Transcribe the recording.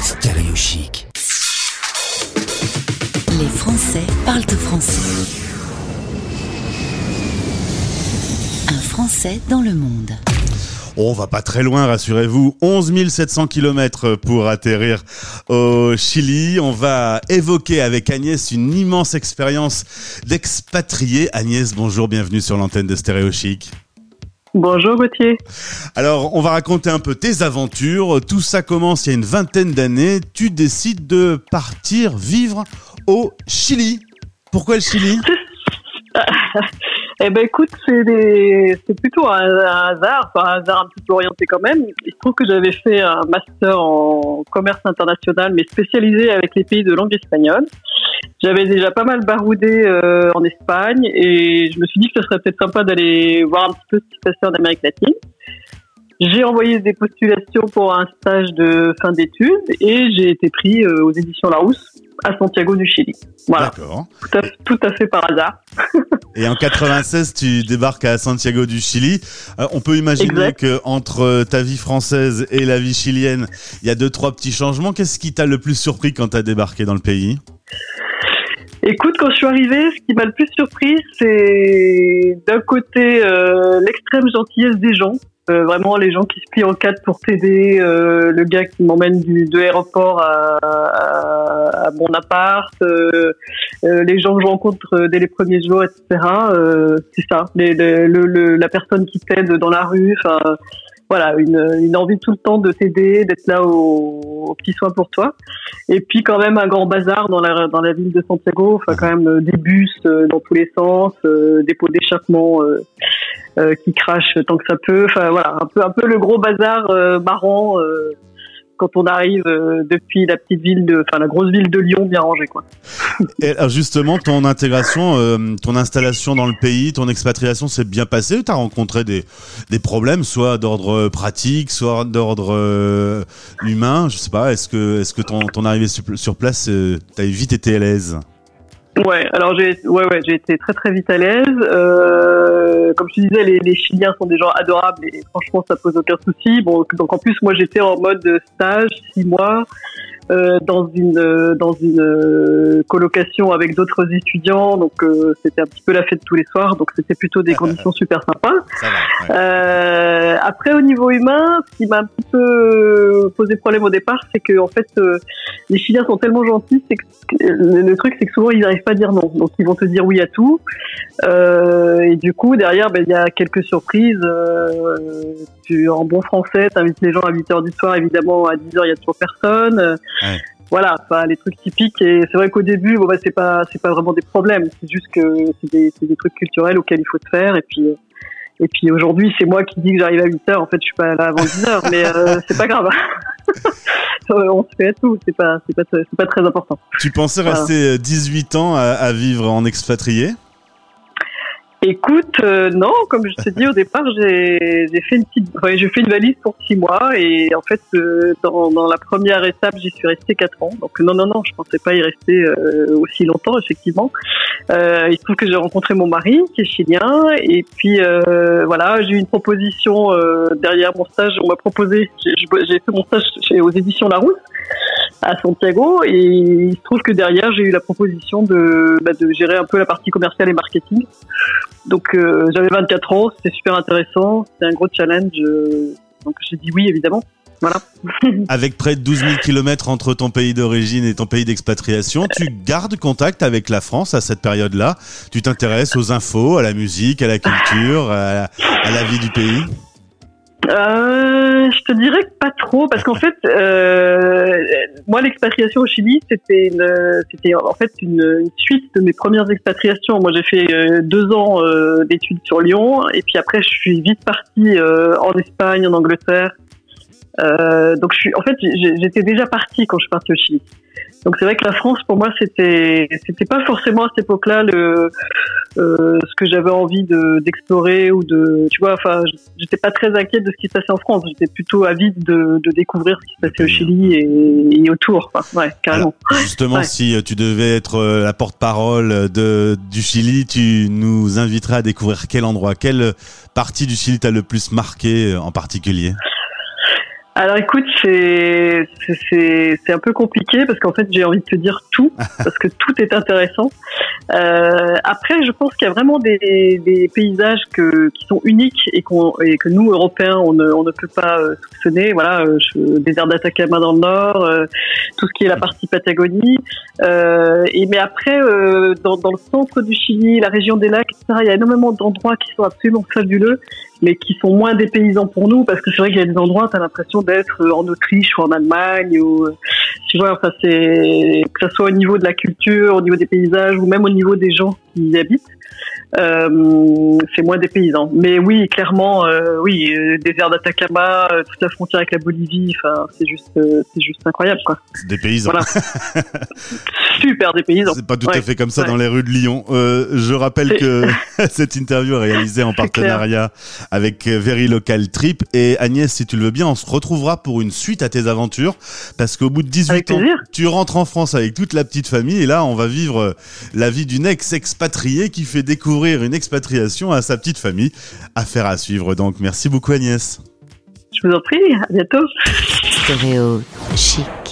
Stéréo chic. Les Français parlent français. Un Français dans le monde. On va pas très loin, rassurez-vous. 11 700 km pour atterrir au Chili. On va évoquer avec Agnès une immense expérience d'expatrié. Agnès, bonjour, bienvenue sur l'antenne de Stéréo Chic. Bonjour Gauthier. Alors, on va raconter un peu tes aventures. Tout ça commence il y a une vingtaine d'années. Tu décides de partir vivre au Chili. Pourquoi le Chili? Eh ben écoute, c'est des... plutôt un, un hasard, enfin un hasard un petit peu orienté quand même. Il se trouve que j'avais fait un master en commerce international, mais spécialisé avec les pays de langue espagnole. J'avais déjà pas mal baroudé euh, en Espagne et je me suis dit que ce serait peut-être sympa d'aller voir un petit peu ce qui se passait en Amérique latine. J'ai envoyé des postulations pour un stage de fin d'études et j'ai été pris euh, aux éditions Larousse à Santiago du Chili. Voilà. D'accord. Tout à, tout à fait par hasard. Et en 96, tu débarques à Santiago du Chili. Euh, on peut imaginer Exact. que entre ta vie française et la vie chilienne, il y a deux trois petits changements. Qu'est-ce qui t'a le plus surpris quand t'as débarqué dans le pays? Écoute, quand je suis arrivée, ce qui m'a le plus surpris, c'est d'un côté euh, l'extrême gentillesse des gens. Euh, vraiment, les gens qui se plient en quatre pour t'aider, euh, le gars qui m'emmène du de l'aéroport à, à, à mon appart, euh, euh, les gens que je rencontre dès les premiers jours, etc. Euh, c'est ça, les- le, le- la personne qui t'aide dans la rue. Enfin, voilà, une, une envie tout le temps de t'aider, d'être là aux, aux petits soins pour toi. Et puis quand même un grand bazar dans la dans la ville de Santiago, enfin quand même euh, des bus euh, dans tous les sens, euh, des pots d'échappement euh, euh, qui crachent tant que ça peut. Enfin voilà, un peu un peu le gros bazar euh, marrant quand on arrive euh, depuis la petite ville de, enfin la grosse ville de Lyon bien rangée quoi. Et alors justement, ton intégration, euh, ton installation dans le pays, ton expatriation s'est bien passée ou t'as rencontré des, des problèmes, soit d'ordre pratique, soit d'ordre euh, humain? Je sais pas, est-ce que, est-ce que ton, ton arrivée sur, sur place, euh, t'as vite été à l'aise? Ouais, alors j'ai ouais ouais j'ai été très très vite à l'aise. Euh, comme je te disais, les, les Chiliens sont des gens adorables et franchement ça pose aucun souci. Bon donc en plus moi j'étais en mode stage six mois euh, dans une euh, dans une euh, colocation avec d'autres étudiants donc euh, c'était un petit peu la fête tous les soirs donc c'était plutôt des conditions super sympas. Ça va. ouais. Euh, après, au niveau humain, ce qui m'a un petit peu posé problème au départ, c'est que en fait, euh, les Chiliens sont tellement gentils, c'est que le, truc, c'est que souvent ils n'arrivent pas à dire non, donc ils vont te dire oui à tout. Euh, et du coup, derrière, ben, il y a quelques surprises. Euh, tu, en bon français, t'invites les gens à 8 heures du soir, évidemment, à 10 heures, il y a toujours personne. Euh, Ouais. Voilà, enfin les trucs typiques. Et c'est vrai qu'au début, bon, bah, c'est pas, c'est pas vraiment des problèmes. C'est juste que c'est des, c'est des trucs culturels auxquels il faut te faire. Et puis, euh, et puis aujourd'hui, c'est moi qui dis que j'arrive à 8 heures. En fait, je suis pas là avant 10 heures, mais euh, c'est pas grave. Euh, On se fait à tout. C'est pas, c'est pas, c'est pas très important. Tu pensais Voilà. rester euh, 18 ans à, à vivre en expatrié? Écoute, euh, non, comme je t'ai dit au départ, j'ai fait une petite, ouais, j'ai fait une valise pour six mois et en fait, euh, dans, dans la première étape, j'y suis restée quatre ans. Donc non, non, non, je pensais pas y rester euh, aussi longtemps, effectivement. Euh, il se trouve que j'ai rencontré mon mari, qui est chilien, et puis euh, voilà, j'ai eu une proposition euh, derrière mon stage. On m'a proposé, j'ai fait mon stage chez, aux éditions Larousse à Santiago et il se trouve que derrière j'ai eu la proposition de, bah, de gérer un peu la partie commerciale et marketing. Donc euh, j'avais 24 ans, c'était super intéressant, c'était un gros challenge. donc j'ai dit oui évidemment. Voilà. Avec près de 12 000 kilomètres entre ton pays d'origine et ton pays d'expatriation, tu gardes contact avec la France à cette période-là Tu t'intéresses aux infos, à la musique, à la culture, à la, à la vie du pays? Euh, je te dirais que parce qu'en fait, euh, moi l'expatriation au Chili c'était c'était en fait une, suite de mes premières expatriations. Moi j'ai fait euh, deux ans euh, d'études sur Lyon et puis après je suis vite partie euh, en Espagne, en Angleterre. Euh, donc je suis, en fait j'étais déjà partie quand je suis partie au Chili. Donc c'est vrai que la France pour moi c'était c'était pas forcément à cette époque-là le euh, ce que j'avais envie de d'explorer ou de tu vois enfin j'étais pas très inquiète de ce qui se passait en France. J'étais plutôt avide de, de découvrir ce qui se passait au Chili et, et autour Enfin, ouais carrément. Alors, justement, Ouais. si euh, tu devais être euh, la porte-parole de, du Chili, tu nous inviterais à découvrir quel endroit, quelle partie du Chili t'a le plus marqué euh, en particulier? Alors écoute, c'est c'est un peu compliqué parce qu'en fait j'ai envie de te dire tout parce que tout est intéressant. Euh, après, je pense qu'il y a vraiment des, des paysages que, qui sont uniques et, et que nous Européens on ne, on ne peut pas euh, soupçonner. Voilà, euh, je, désert d'Atacama dans le nord, euh, tout ce qui est la partie Patagonie. Euh, et mais après, dans, dans le centre du Chili, la région des lacs, etc., il y a énormément d'endroits qui sont absolument fabuleux mais qui sont moins dépaysants pour nous parce que c'est vrai qu'il y a des endroits tu as l'impression d'être en Autriche ou en Allemagne ou tu vois enfin c'est que ce soit au niveau de la culture au niveau des paysages ou même au niveau des gens qui y habitent euh, c'est moins des paysans. Mais oui, clairement, euh, oui, euh, désert d'Atacama, euh, toute la frontière avec la Bolivie, enfin, c'est juste, c'est juste incroyable, quoi. Des paysans. Voilà. Super des paysans. C'est pas tout à fait comme ça dans les rues de Lyon. je rappelle que cette interview est réalisée en partenariat avec Very Local Trip. Et Agnès, si tu le veux bien, on se retrouvera pour une suite à tes aventures. Parce qu'au bout de 18 ans, tu rentres en France avec toute la petite famille. Et là, on va vivre la vie d'une ex-expatriée qui fait découvrir une expatriation à sa petite famille. Affaire à suivre donc. Merci beaucoup Agnès. Je vous en prie, à bientôt. Stéréo chic.